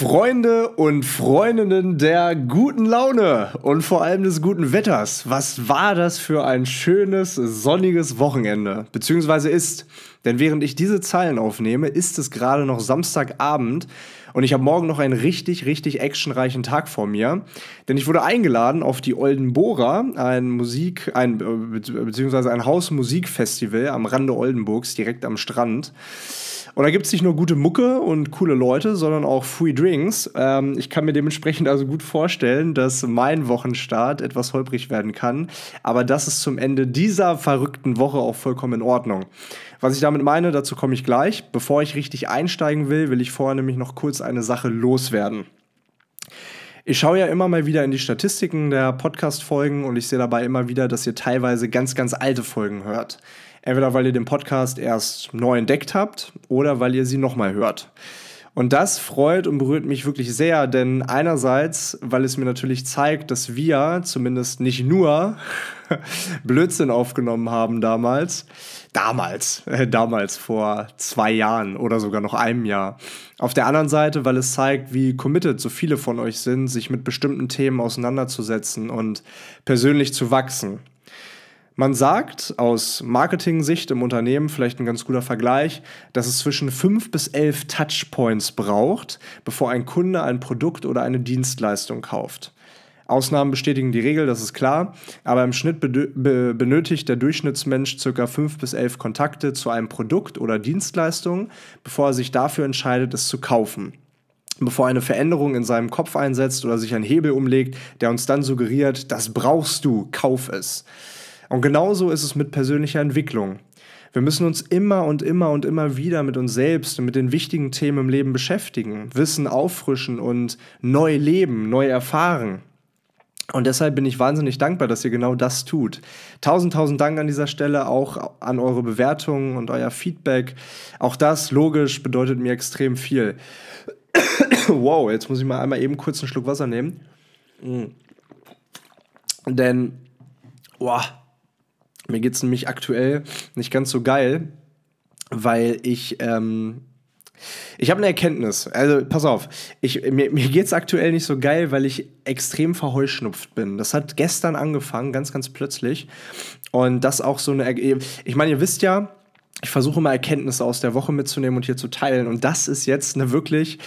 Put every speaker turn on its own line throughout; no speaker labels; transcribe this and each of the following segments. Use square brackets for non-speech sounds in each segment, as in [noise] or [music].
Freunde und Freundinnen der guten Laune und vor allem des guten Wetters. Was war das für ein schönes, sonniges Wochenende? Beziehungsweise ist. Denn während ich diese Zeilen aufnehme, ist es gerade noch Samstagabend und ich habe morgen noch einen richtig, richtig actionreichen Tag vor mir. Denn ich wurde eingeladen auf die Oldenbora, ein Musik, ein, beziehungsweise ein Hausmusikfestival am Rande Oldenburgs, direkt am Strand. Und da gibt es nicht nur gute Mucke und coole Leute, sondern auch Free Drinks. Ähm, ich kann mir dementsprechend also gut vorstellen, dass mein Wochenstart etwas holprig werden kann. Aber das ist zum Ende dieser verrückten Woche auch vollkommen in Ordnung. Was ich damit meine, dazu komme ich gleich. Bevor ich richtig einsteigen will, will ich vorher nämlich noch kurz eine Sache loswerden. Ich schaue ja immer mal wieder in die Statistiken der Podcast-Folgen und ich sehe dabei immer wieder, dass ihr teilweise ganz, ganz alte Folgen hört. Entweder weil ihr den Podcast erst neu entdeckt habt oder weil ihr sie nochmal hört. Und das freut und berührt mich wirklich sehr, denn einerseits, weil es mir natürlich zeigt, dass wir zumindest nicht nur [laughs] Blödsinn aufgenommen haben damals, damals, äh, damals vor zwei Jahren oder sogar noch einem Jahr. Auf der anderen Seite, weil es zeigt, wie committed so viele von euch sind, sich mit bestimmten Themen auseinanderzusetzen und persönlich zu wachsen. Man sagt aus Marketing-Sicht im Unternehmen, vielleicht ein ganz guter Vergleich, dass es zwischen fünf bis elf Touchpoints braucht, bevor ein Kunde ein Produkt oder eine Dienstleistung kauft. Ausnahmen bestätigen die Regel, das ist klar, aber im Schnitt be benötigt der Durchschnittsmensch ca. fünf bis elf Kontakte zu einem Produkt oder Dienstleistung, bevor er sich dafür entscheidet, es zu kaufen bevor eine Veränderung in seinem Kopf einsetzt oder sich ein Hebel umlegt, der uns dann suggeriert, das brauchst du, kauf es. Und genauso ist es mit persönlicher Entwicklung. Wir müssen uns immer und immer und immer wieder mit uns selbst und mit den wichtigen Themen im Leben beschäftigen, Wissen auffrischen und neu leben, neu erfahren. Und deshalb bin ich wahnsinnig dankbar, dass ihr genau das tut. Tausend, tausend Dank an dieser Stelle auch an eure Bewertungen und euer Feedback. Auch das, logisch, bedeutet mir extrem viel. [coughs] wow, jetzt muss ich mal einmal eben kurz einen Schluck Wasser nehmen. Mm. Denn, boah, mir geht es nämlich aktuell nicht ganz so geil, weil ich. Ähm, ich habe eine Erkenntnis. Also, pass auf. Ich, mir mir geht es aktuell nicht so geil, weil ich extrem verheuschnupft bin. Das hat gestern angefangen, ganz, ganz plötzlich. Und das auch so eine. Ich meine, ihr wisst ja, ich versuche mal Erkenntnisse aus der Woche mitzunehmen und hier zu teilen. Und das ist jetzt eine wirklich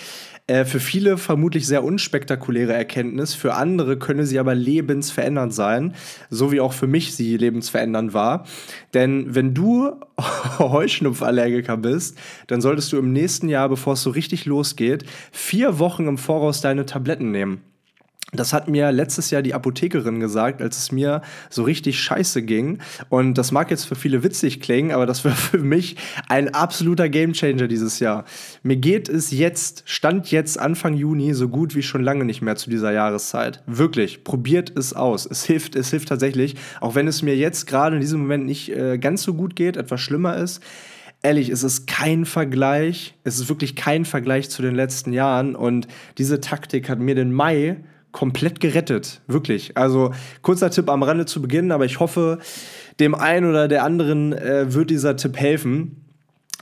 äh, für viele vermutlich sehr unspektakuläre Erkenntnis, für andere könne sie aber lebensverändernd sein, so wie auch für mich sie lebensverändernd war. Denn wenn du [laughs] Heuschnupfallergiker bist, dann solltest du im nächsten Jahr, bevor es so richtig losgeht, vier Wochen im Voraus deine Tabletten nehmen. Das hat mir letztes Jahr die Apothekerin gesagt, als es mir so richtig scheiße ging. Und das mag jetzt für viele witzig klingen, aber das [laughs] war für mich ein absoluter Gamechanger dieses Jahr. Mir geht es jetzt, Stand jetzt Anfang Juni, so gut wie schon lange nicht mehr zu dieser Jahreszeit. Wirklich, probiert es aus. Es hilft, es hilft tatsächlich, auch wenn es mir jetzt gerade in diesem Moment nicht äh, ganz so gut geht, etwas schlimmer ist ehrlich, es ist kein Vergleich. Es ist wirklich kein Vergleich zu den letzten Jahren. Und diese Taktik hat mir den Mai komplett gerettet. Wirklich. Also kurzer Tipp am Rande zu Beginn, aber ich hoffe, dem einen oder der anderen äh, wird dieser Tipp helfen.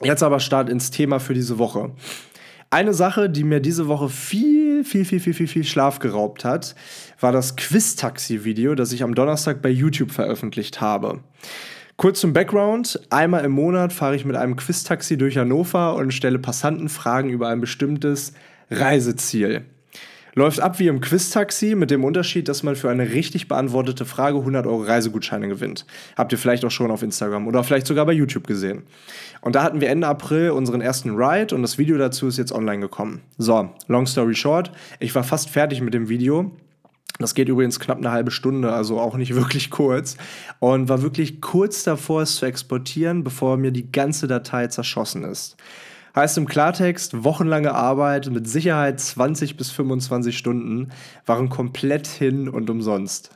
Jetzt aber Start ins Thema für diese Woche. Eine Sache, die mir diese Woche viel, viel, viel, viel, viel, viel Schlaf geraubt hat, war das Quiz-Taxi-Video, das ich am Donnerstag bei YouTube veröffentlicht habe. Kurz zum Background. Einmal im Monat fahre ich mit einem Quiz-Taxi durch Hannover und stelle Passanten Fragen über ein bestimmtes Reiseziel. Läuft ab wie im Quiz-Taxi mit dem Unterschied, dass man für eine richtig beantwortete Frage 100 Euro Reisegutscheine gewinnt. Habt ihr vielleicht auch schon auf Instagram oder vielleicht sogar bei YouTube gesehen. Und da hatten wir Ende April unseren ersten Ride und das Video dazu ist jetzt online gekommen. So, long story short, ich war fast fertig mit dem Video. Das geht übrigens knapp eine halbe Stunde, also auch nicht [laughs] wirklich kurz. Und war wirklich kurz davor, es zu exportieren, bevor mir die ganze Datei zerschossen ist. Heißt im Klartext, wochenlange Arbeit mit Sicherheit 20 bis 25 Stunden waren komplett hin und umsonst.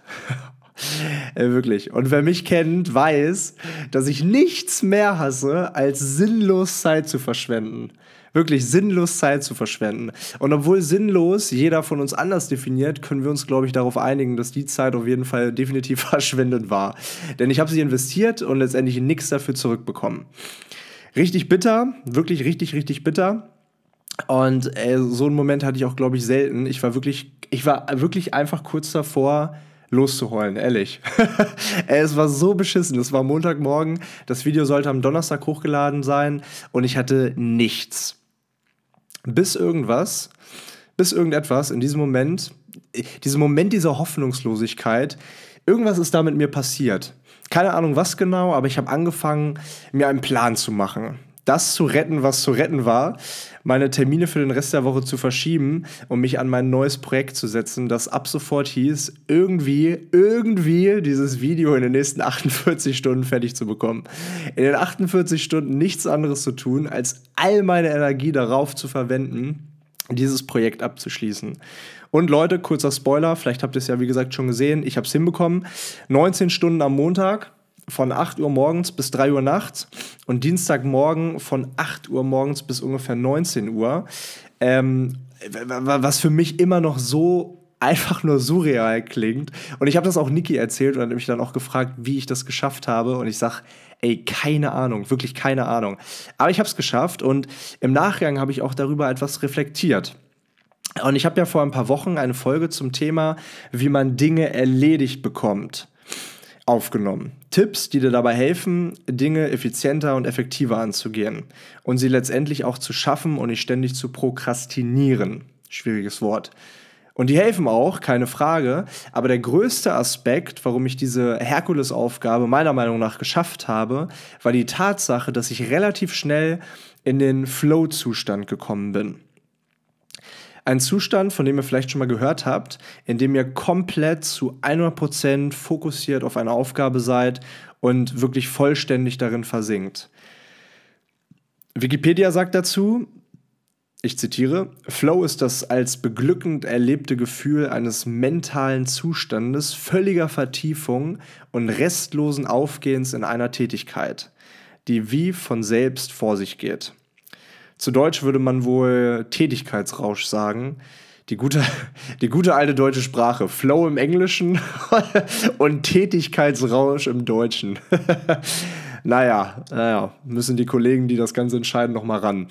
[laughs] äh, wirklich. Und wer mich kennt, weiß, dass ich nichts mehr hasse, als sinnlos Zeit zu verschwenden. Wirklich sinnlos Zeit zu verschwenden. Und obwohl sinnlos jeder von uns anders definiert, können wir uns, glaube ich, darauf einigen, dass die Zeit auf jeden Fall definitiv [laughs] verschwendet war. Denn ich habe sie investiert und letztendlich nichts dafür zurückbekommen. Richtig bitter, wirklich richtig, richtig bitter. Und äh, so einen Moment hatte ich auch, glaube ich, selten. Ich war wirklich, ich war wirklich einfach kurz davor, loszuheulen, ehrlich. [laughs] es war so beschissen. Es war Montagmorgen. Das Video sollte am Donnerstag hochgeladen sein und ich hatte nichts. Bis irgendwas, bis irgendetwas in diesem Moment, diesem Moment dieser Hoffnungslosigkeit, irgendwas ist da mit mir passiert. Keine Ahnung was genau, aber ich habe angefangen, mir einen Plan zu machen das zu retten, was zu retten war, meine Termine für den Rest der Woche zu verschieben und mich an mein neues Projekt zu setzen, das ab sofort hieß, irgendwie, irgendwie dieses Video in den nächsten [laughs] 48 Stunden fertig zu bekommen. In den 48 Stunden nichts anderes zu tun, als all meine Energie darauf zu verwenden, dieses Projekt abzuschließen. Und Leute, kurzer Spoiler, vielleicht habt ihr es ja wie gesagt schon gesehen, ich habe es hinbekommen. 19 Stunden am Montag, von 8 Uhr morgens bis 3 Uhr nachts und Dienstagmorgen von 8 Uhr morgens bis ungefähr 19 Uhr. Ähm, was für mich immer noch so einfach nur surreal klingt. Und ich habe das auch Niki erzählt und hat mich dann auch gefragt, wie ich das geschafft habe. Und ich sage, ey, keine Ahnung, wirklich keine Ahnung. Aber ich habe es geschafft und im Nachgang habe ich auch darüber etwas reflektiert. Und ich habe ja vor ein paar Wochen eine Folge zum Thema, wie man Dinge erledigt bekommt aufgenommen. Tipps, die dir dabei helfen, Dinge effizienter und effektiver anzugehen und sie letztendlich auch zu schaffen und nicht ständig zu prokrastinieren. Schwieriges Wort. Und die helfen auch, keine Frage. Aber der größte Aspekt, warum ich diese Herkulesaufgabe meiner Meinung nach geschafft habe, war die Tatsache, dass ich relativ schnell in den Flow-Zustand gekommen bin. Ein Zustand, von dem ihr vielleicht schon mal gehört habt, in dem ihr komplett zu 100% fokussiert auf eine Aufgabe seid und wirklich vollständig darin versinkt. Wikipedia sagt dazu, ich zitiere, Flow ist das als beglückend erlebte Gefühl eines mentalen Zustandes völliger Vertiefung und restlosen Aufgehens in einer Tätigkeit, die wie von selbst vor sich geht. Zu Deutsch würde man wohl Tätigkeitsrausch sagen. Die gute, [laughs] die gute alte deutsche Sprache. Flow im Englischen [laughs] und Tätigkeitsrausch im Deutschen. [laughs] naja, naja, müssen die Kollegen, die das Ganze entscheiden, noch mal ran.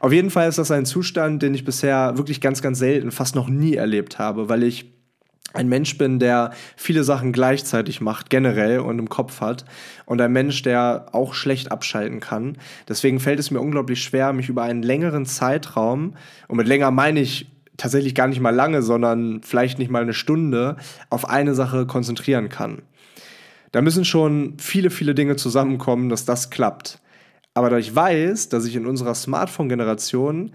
Auf jeden Fall ist das ein Zustand, den ich bisher wirklich ganz, ganz selten, fast noch nie erlebt habe, weil ich ein Mensch bin, der viele Sachen gleichzeitig macht, generell und im Kopf hat. Und ein Mensch, der auch schlecht abschalten kann. Deswegen fällt es mir unglaublich schwer, mich über einen längeren Zeitraum, und mit länger meine ich tatsächlich gar nicht mal lange, sondern vielleicht nicht mal eine Stunde, auf eine Sache konzentrieren kann. Da müssen schon viele, viele Dinge zusammenkommen, dass das klappt. Aber da ich weiß, dass ich in unserer Smartphone-Generation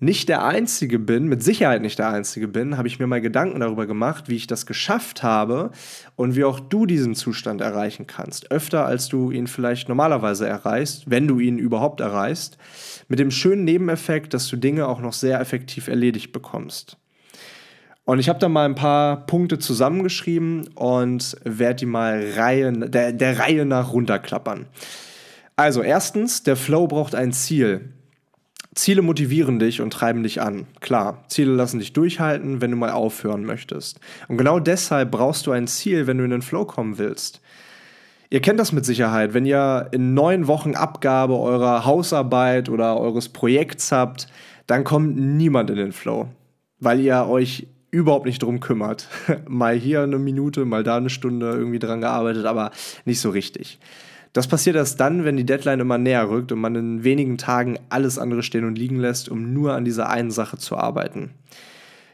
nicht der Einzige bin, mit Sicherheit nicht der Einzige bin, habe ich mir mal Gedanken darüber gemacht, wie ich das geschafft habe und wie auch du diesen Zustand erreichen kannst. Öfter, als du ihn vielleicht normalerweise erreichst, wenn du ihn überhaupt erreichst, mit dem schönen Nebeneffekt, dass du Dinge auch noch sehr effektiv erledigt bekommst. Und ich habe da mal ein paar Punkte zusammengeschrieben und werde die mal Reihe, der, der Reihe nach runterklappern. Also erstens, der Flow braucht ein Ziel. Ziele motivieren dich und treiben dich an. Klar, Ziele lassen dich durchhalten, wenn du mal aufhören möchtest. Und genau deshalb brauchst du ein Ziel, wenn du in den Flow kommen willst. Ihr kennt das mit Sicherheit, wenn ihr in neun Wochen Abgabe eurer Hausarbeit oder eures Projekts habt, dann kommt niemand in den Flow, weil ihr euch überhaupt nicht drum kümmert. [laughs] mal hier eine Minute, mal da eine Stunde irgendwie dran gearbeitet, aber nicht so richtig. Das passiert erst dann, wenn die Deadline immer näher rückt und man in wenigen Tagen alles andere stehen und liegen lässt, um nur an dieser einen Sache zu arbeiten.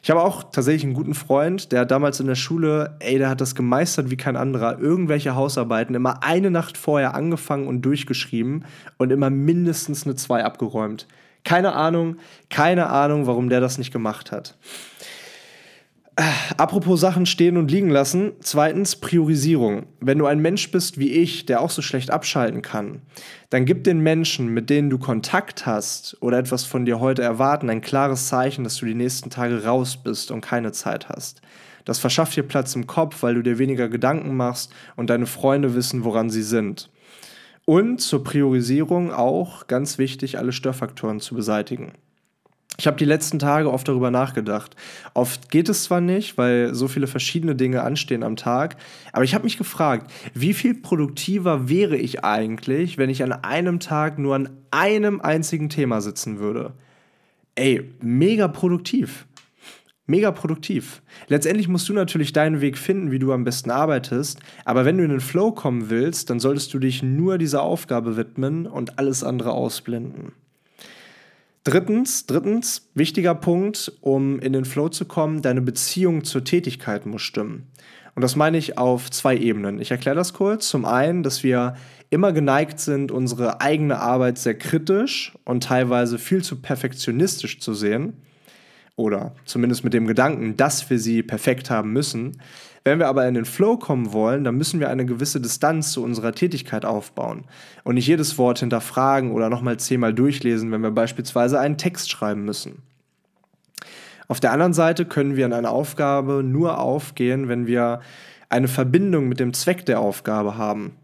Ich habe auch tatsächlich einen guten Freund, der damals in der Schule, ey, der hat das gemeistert wie kein anderer, irgendwelche Hausarbeiten immer eine Nacht vorher angefangen und durchgeschrieben und immer mindestens eine 2 abgeräumt. Keine Ahnung, keine Ahnung, warum der das nicht gemacht hat. Apropos Sachen stehen und liegen lassen. Zweitens, Priorisierung. Wenn du ein Mensch bist wie ich, der auch so schlecht abschalten kann, dann gib den Menschen, mit denen du Kontakt hast oder etwas von dir heute erwarten, ein klares Zeichen, dass du die nächsten Tage raus bist und keine Zeit hast. Das verschafft dir Platz im Kopf, weil du dir weniger Gedanken machst und deine Freunde wissen, woran sie sind. Und zur Priorisierung auch ganz wichtig, alle Störfaktoren zu beseitigen. Ich habe die letzten Tage oft darüber nachgedacht. Oft geht es zwar nicht, weil so viele verschiedene Dinge anstehen am Tag, aber ich habe mich gefragt, wie viel produktiver wäre ich eigentlich, wenn ich an einem Tag nur an einem einzigen Thema sitzen würde? ey, mega produktiv. Mega produktiv. Letztendlich musst du natürlich deinen Weg finden, wie du am besten arbeitest. Aber wenn du in den Flow kommen willst, dann solltest du dich nur dieser Aufgabe widmen und alles andere ausblenden. Drittens, drittens, wichtiger Punkt, um in den Flow zu kommen, deine Beziehung zur Tätigkeit muss stimmen. Und das meine ich auf zwei Ebenen. Ich erkläre das kurz. Zum einen, dass wir immer geneigt sind, unsere eigene Arbeit sehr kritisch und teilweise viel zu perfektionistisch zu sehen oder zumindest mit dem Gedanken, dass wir sie perfekt haben müssen. Wenn wir aber in den Flow kommen wollen, dann müssen wir eine gewisse Distanz zu unserer Tätigkeit aufbauen und nicht jedes Wort hinterfragen oder nochmal zehnmal durchlesen, wenn wir beispielsweise einen Text schreiben müssen. Auf der anderen Seite können wir in einer Aufgabe nur aufgehen, wenn wir eine Verbindung mit dem Zweck der Aufgabe haben.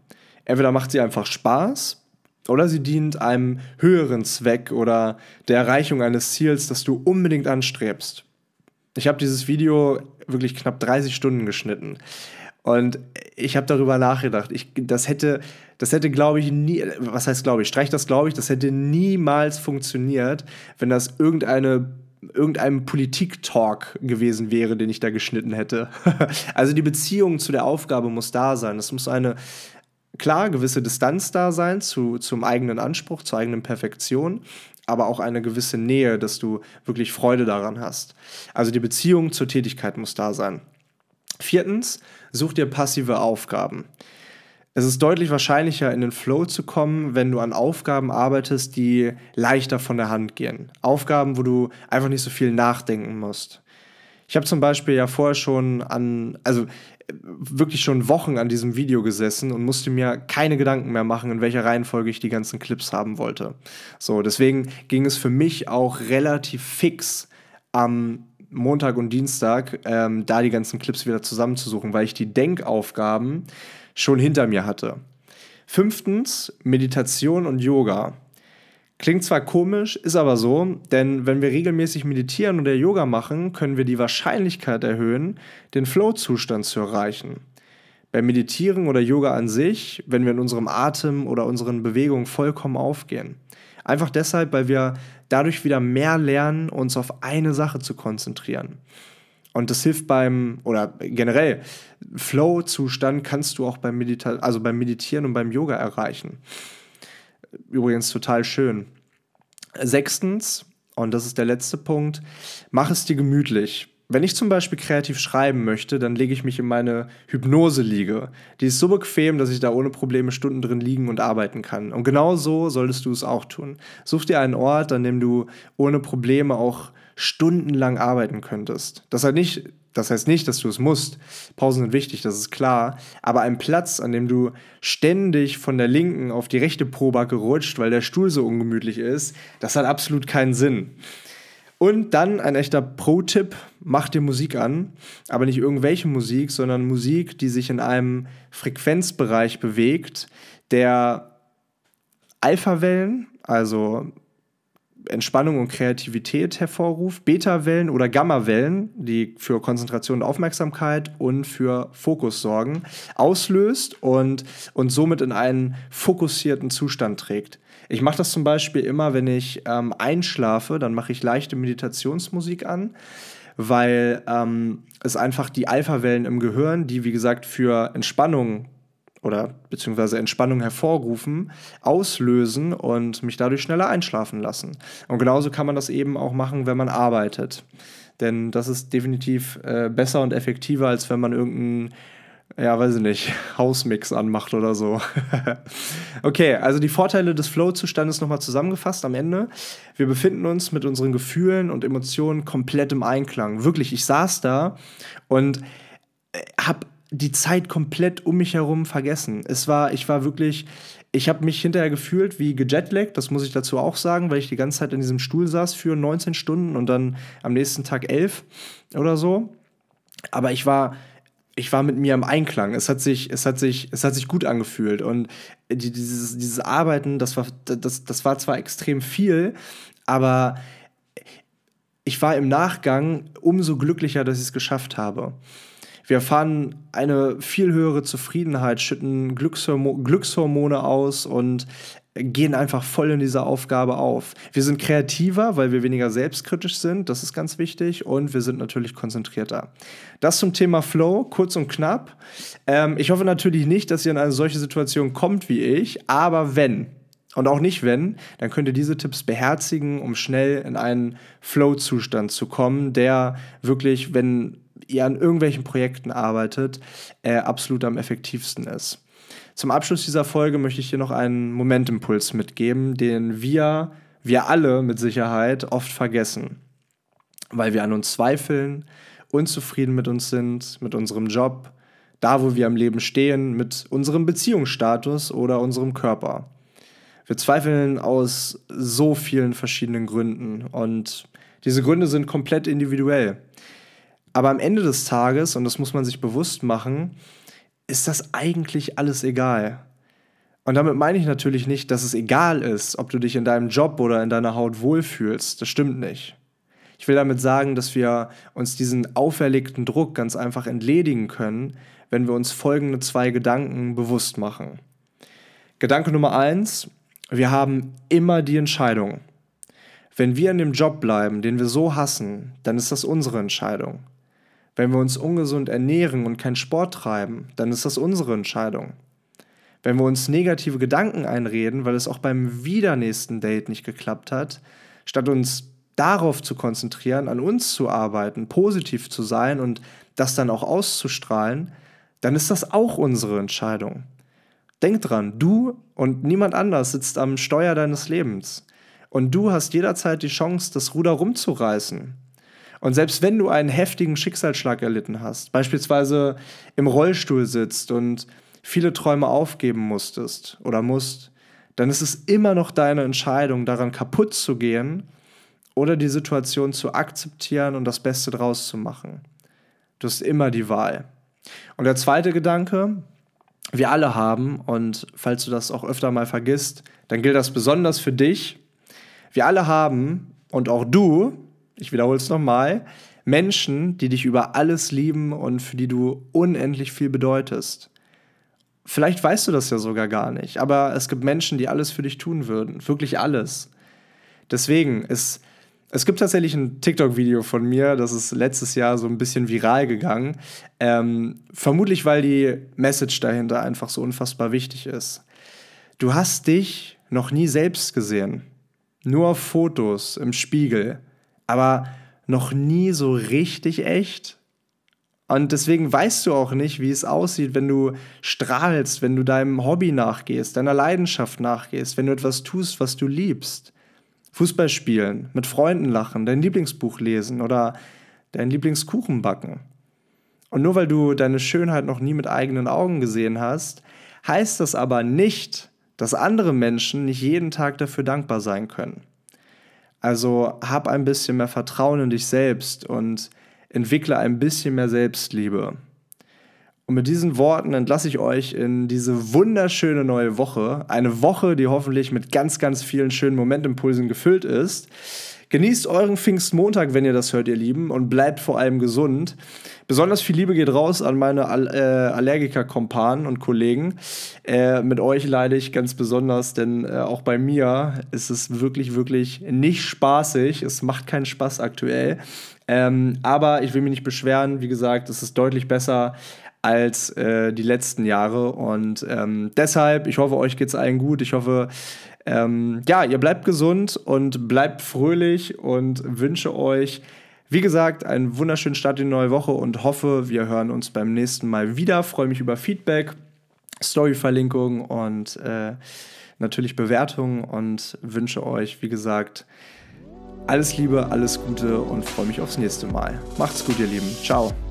Entweder macht sie einfach Spaß oder sie dient einem höheren Zweck oder der Erreichung eines Ziels, das du unbedingt anstrebst. Ich habe dieses Video wirklich knapp 30 Stunden geschnitten. Und ich habe darüber nachgedacht. Ich, das hätte, das hätte, glaube ich, nie, was heißt, glaube ich, streich das, glaube ich, das hätte niemals funktioniert, wenn das irgendeine irgendeinem Politik-Talk gewesen wäre, den ich da geschnitten hätte. [laughs] also die Beziehung zu der Aufgabe muss da sein. Es muss eine, klar, gewisse Distanz da sein zu, zum eigenen Anspruch, zur eigenen Perfektion, aber auch eine gewisse Nähe, dass du wirklich Freude daran hast. Also die Beziehung zur Tätigkeit muss da sein. Viertens, such dir passive Aufgaben. Es ist deutlich wahrscheinlicher, in den Flow zu kommen, wenn du an Aufgaben arbeitest, die leichter von der Hand gehen. Aufgaben, wo du einfach nicht so viel nachdenken musst. Ich habe zum Beispiel ja vorher schon an, also wirklich schon Wochen an diesem Video gesessen und musste mir keine Gedanken mehr machen, in welcher Reihenfolge ich die ganzen Clips haben wollte. So, deswegen ging es für mich auch relativ fix am Montag und Dienstag, ähm, da die ganzen Clips wieder zusammenzusuchen, weil ich die Denkaufgaben schon hinter mir hatte. Fünftens, Meditation und Yoga. Klingt zwar komisch, ist aber so, denn wenn wir regelmäßig meditieren oder Yoga machen, können wir die Wahrscheinlichkeit erhöhen, den Flow-Zustand zu erreichen. Beim Meditieren oder Yoga an sich, wenn wir in unserem Atem oder unseren Bewegungen vollkommen aufgehen. Einfach deshalb, weil wir dadurch wieder mehr lernen, uns auf eine Sache zu konzentrieren. Und das hilft beim, oder generell, Flow-Zustand kannst du auch beim, Medita also beim Meditieren und beim Yoga erreichen. Übrigens total schön. Sechstens, und das ist der letzte Punkt, mach es dir gemütlich. Wenn ich zum Beispiel kreativ schreiben möchte, dann lege ich mich in meine Hypnose-Liege. Die ist so bequem, dass ich da ohne Probleme Stunden drin liegen und arbeiten kann. Und genau so solltest du es auch tun. Such dir einen Ort, an dem du ohne Probleme auch stundenlang arbeiten könntest. Das heißt nicht, das heißt nicht, dass du es musst. Pausen sind wichtig, das ist klar. Aber ein Platz, an dem du ständig von der linken auf die rechte Probacke rutscht, weil der Stuhl so ungemütlich ist, das hat absolut keinen Sinn. Und dann ein echter Pro-Tipp, mach dir Musik an, aber nicht irgendwelche Musik, sondern Musik, die sich in einem Frequenzbereich bewegt, der Alpha-Wellen, also Entspannung und Kreativität hervorruft, Beta-Wellen oder Gamma-Wellen, die für Konzentration und Aufmerksamkeit und für Fokus sorgen, auslöst und, und somit in einen fokussierten Zustand trägt. Ich mache das zum Beispiel immer, wenn ich ähm, einschlafe, dann mache ich leichte Meditationsmusik an, weil ähm, es einfach die Alpha-Wellen im Gehirn, die wie gesagt für Entspannung oder beziehungsweise Entspannung hervorrufen, auslösen und mich dadurch schneller einschlafen lassen. Und genauso kann man das eben auch machen, wenn man arbeitet. Denn das ist definitiv äh, besser und effektiver, als wenn man irgendeinen, ja, weiß ich nicht, [laughs] Hausmix anmacht oder so. [laughs] okay, also die Vorteile des Flow-Zustandes nochmal zusammengefasst am Ende. Wir befinden uns mit unseren Gefühlen und Emotionen komplett im Einklang. Wirklich, ich saß da und äh, habe die Zeit komplett um mich herum vergessen. Es war, ich war wirklich, ich habe mich hinterher gefühlt wie gejetlaggt, das muss ich dazu auch sagen, weil ich die ganze Zeit in diesem Stuhl saß für 19 Stunden und dann am nächsten Tag 11 oder so. Aber ich war, ich war mit mir im Einklang. Es hat sich, es hat sich, es hat sich gut angefühlt. Und dieses, dieses Arbeiten, das war, das, das war zwar extrem viel, aber ich war im Nachgang umso glücklicher, dass ich es geschafft habe. Wir erfahren eine viel höhere Zufriedenheit, schütten Glückshormo Glückshormone aus und gehen einfach voll in dieser Aufgabe auf. Wir sind kreativer, weil wir weniger selbstkritisch sind, das ist ganz wichtig, und wir sind natürlich konzentrierter. Das zum Thema Flow, kurz und knapp. Ähm, ich hoffe natürlich nicht, dass ihr in eine solche Situation kommt wie ich, aber wenn, und auch nicht wenn, dann könnt ihr diese Tipps beherzigen, um schnell in einen Flow-Zustand zu kommen, der wirklich, wenn ihr an irgendwelchen Projekten arbeitet, äh, absolut am effektivsten ist. Zum Abschluss dieser Folge möchte ich hier noch einen Momentimpuls mitgeben, den wir, wir alle mit Sicherheit oft vergessen, weil wir an uns zweifeln, unzufrieden mit uns sind, mit unserem Job, da wo wir am Leben stehen, mit unserem Beziehungsstatus oder unserem Körper. Wir zweifeln aus so vielen verschiedenen Gründen und diese Gründe sind komplett individuell. Aber am Ende des Tages, und das muss man sich bewusst machen, ist das eigentlich alles egal. Und damit meine ich natürlich nicht, dass es egal ist, ob du dich in deinem Job oder in deiner Haut wohlfühlst. Das stimmt nicht. Ich will damit sagen, dass wir uns diesen auferlegten Druck ganz einfach entledigen können, wenn wir uns folgende zwei Gedanken bewusst machen. Gedanke Nummer eins, wir haben immer die Entscheidung. Wenn wir in dem Job bleiben, den wir so hassen, dann ist das unsere Entscheidung. Wenn wir uns ungesund ernähren und keinen Sport treiben, dann ist das unsere Entscheidung. Wenn wir uns negative Gedanken einreden, weil es auch beim wieder nächsten Date nicht geklappt hat, statt uns darauf zu konzentrieren, an uns zu arbeiten, positiv zu sein und das dann auch auszustrahlen, dann ist das auch unsere Entscheidung. Denk dran, du und niemand anders sitzt am Steuer deines Lebens. Und du hast jederzeit die Chance, das Ruder rumzureißen. Und selbst wenn du einen heftigen Schicksalsschlag erlitten hast, beispielsweise im Rollstuhl sitzt und viele Träume aufgeben musstest oder musst, dann ist es immer noch deine Entscheidung, daran kaputt zu gehen oder die Situation zu akzeptieren und das Beste draus zu machen. Du hast immer die Wahl. Und der zweite Gedanke, wir alle haben, und falls du das auch öfter mal vergisst, dann gilt das besonders für dich. Wir alle haben, und auch du, ich wiederhole es nochmal, Menschen, die dich über alles lieben und für die du unendlich viel bedeutest. Vielleicht weißt du das ja sogar gar nicht, aber es gibt Menschen, die alles für dich tun würden, wirklich alles. Deswegen, es, es gibt tatsächlich ein TikTok-Video von mir, das ist letztes Jahr so ein bisschen viral gegangen. Ähm, vermutlich, weil die Message dahinter einfach so unfassbar wichtig ist. Du hast dich noch nie selbst gesehen. Nur Fotos im Spiegel aber noch nie so richtig echt. Und deswegen weißt du auch nicht, wie es aussieht, wenn du strahlst, wenn du deinem Hobby nachgehst, deiner Leidenschaft nachgehst, wenn du etwas tust, was du liebst. Fußball spielen, mit Freunden lachen, dein Lieblingsbuch lesen oder dein Lieblingskuchen backen. Und nur weil du deine Schönheit noch nie mit eigenen Augen gesehen hast, heißt das aber nicht, dass andere Menschen nicht jeden Tag dafür dankbar sein können. Also hab ein bisschen mehr Vertrauen in dich selbst und entwickle ein bisschen mehr Selbstliebe. Und mit diesen Worten entlasse ich euch in diese wunderschöne neue Woche. Eine Woche, die hoffentlich mit ganz, ganz vielen schönen Momentimpulsen gefüllt ist. Genießt euren Pfingstmontag, wenn ihr das hört, ihr Lieben, und bleibt vor allem gesund. Besonders viel Liebe geht raus an meine All äh, Allergiker-Kompanen und Kollegen. Äh, mit euch leide ich ganz besonders, denn äh, auch bei mir ist es wirklich, wirklich nicht spaßig. Es macht keinen Spaß aktuell. Ähm, aber ich will mich nicht beschweren. Wie gesagt, es ist deutlich besser als äh, die letzten Jahre. Und ähm, deshalb, ich hoffe, euch geht es allen gut. Ich hoffe, ähm, ja, ihr bleibt gesund und bleibt fröhlich und wünsche euch, wie gesagt, einen wunderschönen Start in die neue Woche und hoffe, wir hören uns beim nächsten Mal wieder. Freue mich über Feedback, Story-Verlinkung und äh, natürlich Bewertungen und wünsche euch, wie gesagt, alles Liebe, alles Gute und freue mich aufs nächste Mal. Macht's gut, ihr Lieben. Ciao.